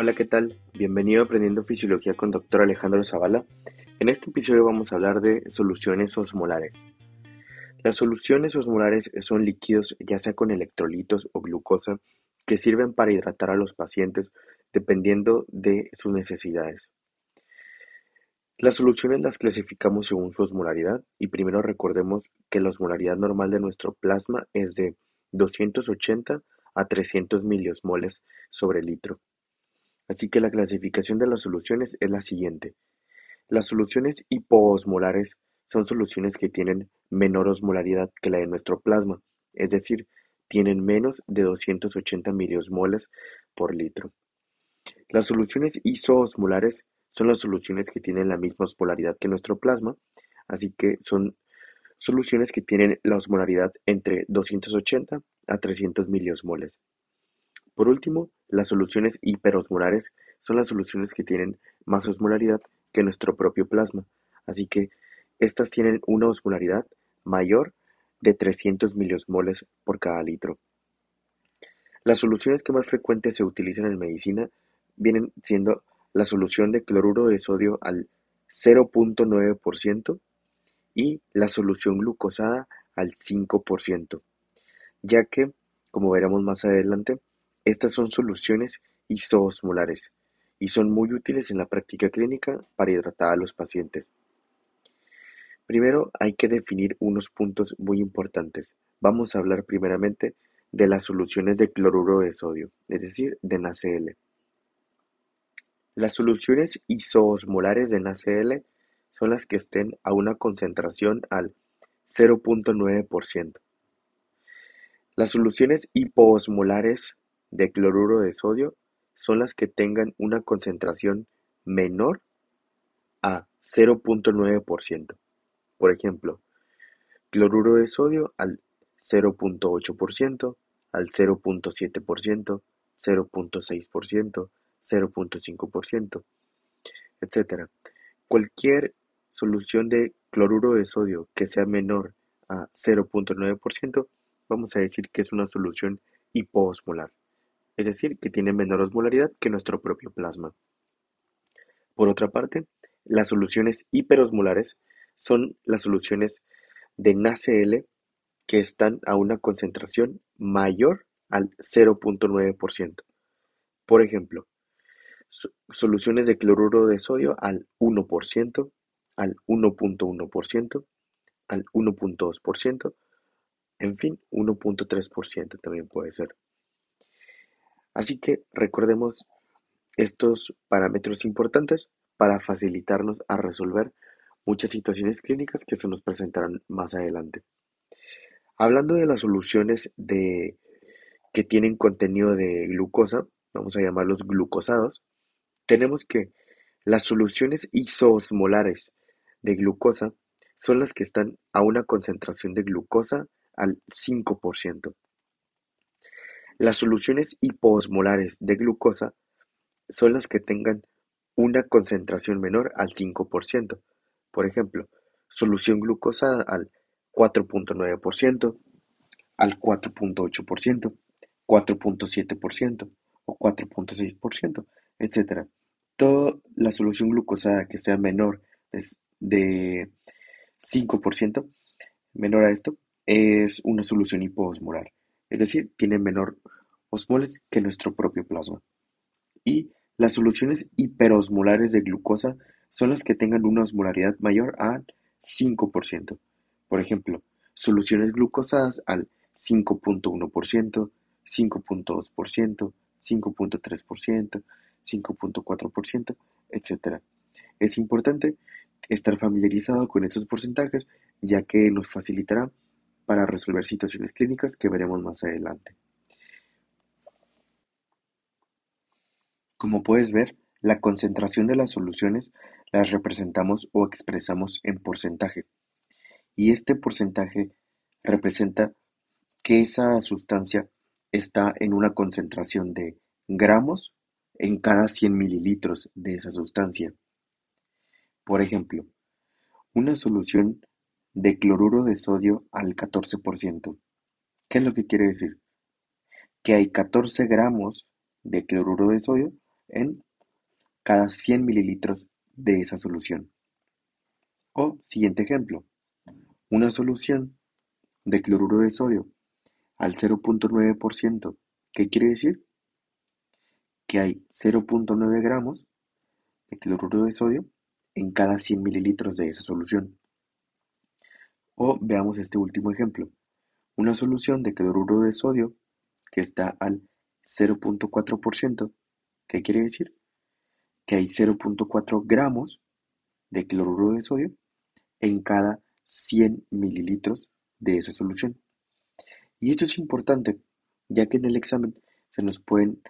Hola, ¿qué tal? Bienvenido a Aprendiendo Fisiología con Dr. Alejandro Zavala. En este episodio vamos a hablar de soluciones osmolares. Las soluciones osmolares son líquidos, ya sea con electrolitos o glucosa, que sirven para hidratar a los pacientes dependiendo de sus necesidades. Las soluciones las clasificamos según su osmolaridad y primero recordemos que la osmolaridad normal de nuestro plasma es de 280 a 300 miliosmoles sobre litro. Así que la clasificación de las soluciones es la siguiente. Las soluciones hipoosmolares son soluciones que tienen menor osmolaridad que la de nuestro plasma, es decir, tienen menos de 280 miliosmoles por litro. Las soluciones isoosmolares son las soluciones que tienen la misma osmolaridad que nuestro plasma, así que son soluciones que tienen la osmolaridad entre 280 a 300 miliosmoles. Por último, las soluciones hiperosmolares son las soluciones que tienen más osmolaridad que nuestro propio plasma, así que estas tienen una osmolaridad mayor de 300 miliosmoles por cada litro. Las soluciones que más frecuentes se utilizan en medicina vienen siendo la solución de cloruro de sodio al 0.9% y la solución glucosada al 5%, ya que, como veremos más adelante, estas son soluciones isoosmolares y son muy útiles en la práctica clínica para hidratar a los pacientes. Primero hay que definir unos puntos muy importantes. Vamos a hablar primeramente de las soluciones de cloruro de sodio, es decir, de NaCl. Las soluciones isoosmolares de NaCl son las que estén a una concentración al 0.9%. Las soluciones hipoosmolares de cloruro de sodio son las que tengan una concentración menor a 0.9%. Por ejemplo, cloruro de sodio al 0.8%, al 0.7%, 0.6%, 0.5%, etc. Cualquier solución de cloruro de sodio que sea menor a 0.9%, vamos a decir que es una solución hipoosmolar es decir, que tiene menor osmolaridad que nuestro propio plasma. Por otra parte, las soluciones hiperosmolares son las soluciones de NaCl que están a una concentración mayor al 0.9%. Por ejemplo, soluciones de cloruro de sodio al 1%, al 1.1%, al 1.2%, en fin, 1.3% también puede ser. Así que recordemos estos parámetros importantes para facilitarnos a resolver muchas situaciones clínicas que se nos presentarán más adelante. Hablando de las soluciones de, que tienen contenido de glucosa, vamos a llamarlos glucosados, tenemos que las soluciones isoosmolares de glucosa son las que están a una concentración de glucosa al 5%. Las soluciones hipoosmolares de glucosa son las que tengan una concentración menor al 5%. Por ejemplo, solución glucosada al 4.9%, al 4.8%, 4.7% o 4.6%, etc. Toda la solución glucosada que sea menor de 5%, menor a esto, es una solución hipoosmolar es decir, tiene menor osmoles que nuestro propio plasma. Y las soluciones hiperosmolares de glucosa son las que tengan una osmolaridad mayor al 5%. Por ejemplo, soluciones glucosadas al 5.1%, 5.2%, 5.3%, 5.4%, etc. Es importante estar familiarizado con estos porcentajes ya que nos facilitará para resolver situaciones clínicas que veremos más adelante. Como puedes ver, la concentración de las soluciones las representamos o expresamos en porcentaje. Y este porcentaje representa que esa sustancia está en una concentración de gramos en cada 100 mililitros de esa sustancia. Por ejemplo, una solución de cloruro de sodio al 14%. ¿Qué es lo que quiere decir? Que hay 14 gramos de cloruro de sodio en cada 100 mililitros de esa solución. O, siguiente ejemplo, una solución de cloruro de sodio al 0.9%. ¿Qué quiere decir? Que hay 0.9 gramos de cloruro de sodio en cada 100 mililitros de esa solución. O veamos este último ejemplo. Una solución de cloruro de sodio que está al 0.4%. ¿Qué quiere decir? Que hay 0.4 gramos de cloruro de sodio en cada 100 mililitros de esa solución. Y esto es importante, ya que en el examen se nos pueden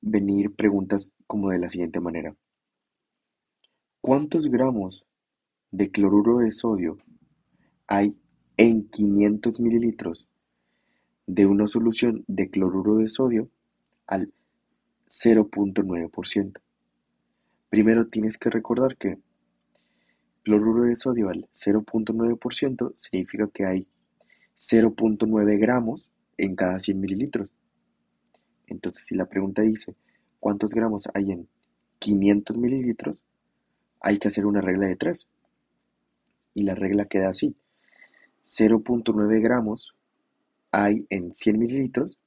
venir preguntas como de la siguiente manera. ¿Cuántos gramos de cloruro de sodio hay en 500 mililitros de una solución de cloruro de sodio al 0.9%? Primero tienes que recordar que cloruro de sodio al 0.9% significa que hay 0.9 gramos en cada 100 mililitros. Entonces, si la pregunta dice cuántos gramos hay en 500 mililitros, hay que hacer una regla de 3. Y la regla queda así. 0.9 gramos hay en 100 mililitros.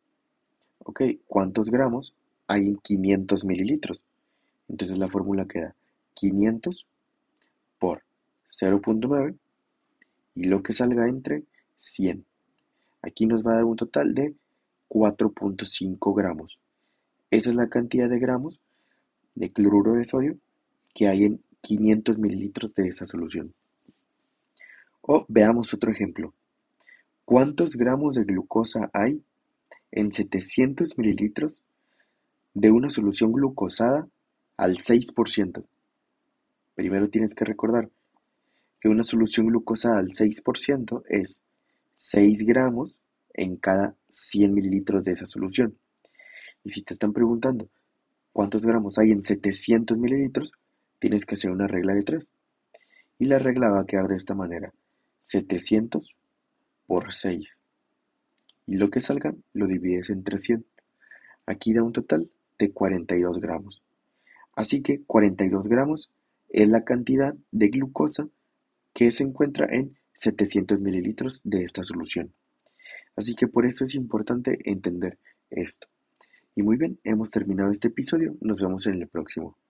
Ok, ¿cuántos gramos hay en 500 mililitros? Entonces la fórmula queda 500 por 0.9 y lo que salga entre 100. Aquí nos va a dar un total de 4.5 gramos. Esa es la cantidad de gramos de cloruro de sodio que hay en 500 mililitros de esa solución. O veamos otro ejemplo. ¿Cuántos gramos de glucosa hay en 700 mililitros de una solución glucosada al 6%? Primero tienes que recordar que una solución glucosa al 6% es 6 gramos en cada 100 mililitros de esa solución. Y si te están preguntando cuántos gramos hay en 700 mililitros, tienes que hacer una regla de 3. Y la regla va a quedar de esta manera. 700 por 6. Y lo que salga lo divides entre 100. Aquí da un total de 42 gramos. Así que 42 gramos es la cantidad de glucosa que se encuentra en 700 mililitros de esta solución. Así que por eso es importante entender esto. Y muy bien, hemos terminado este episodio, nos vemos en el próximo.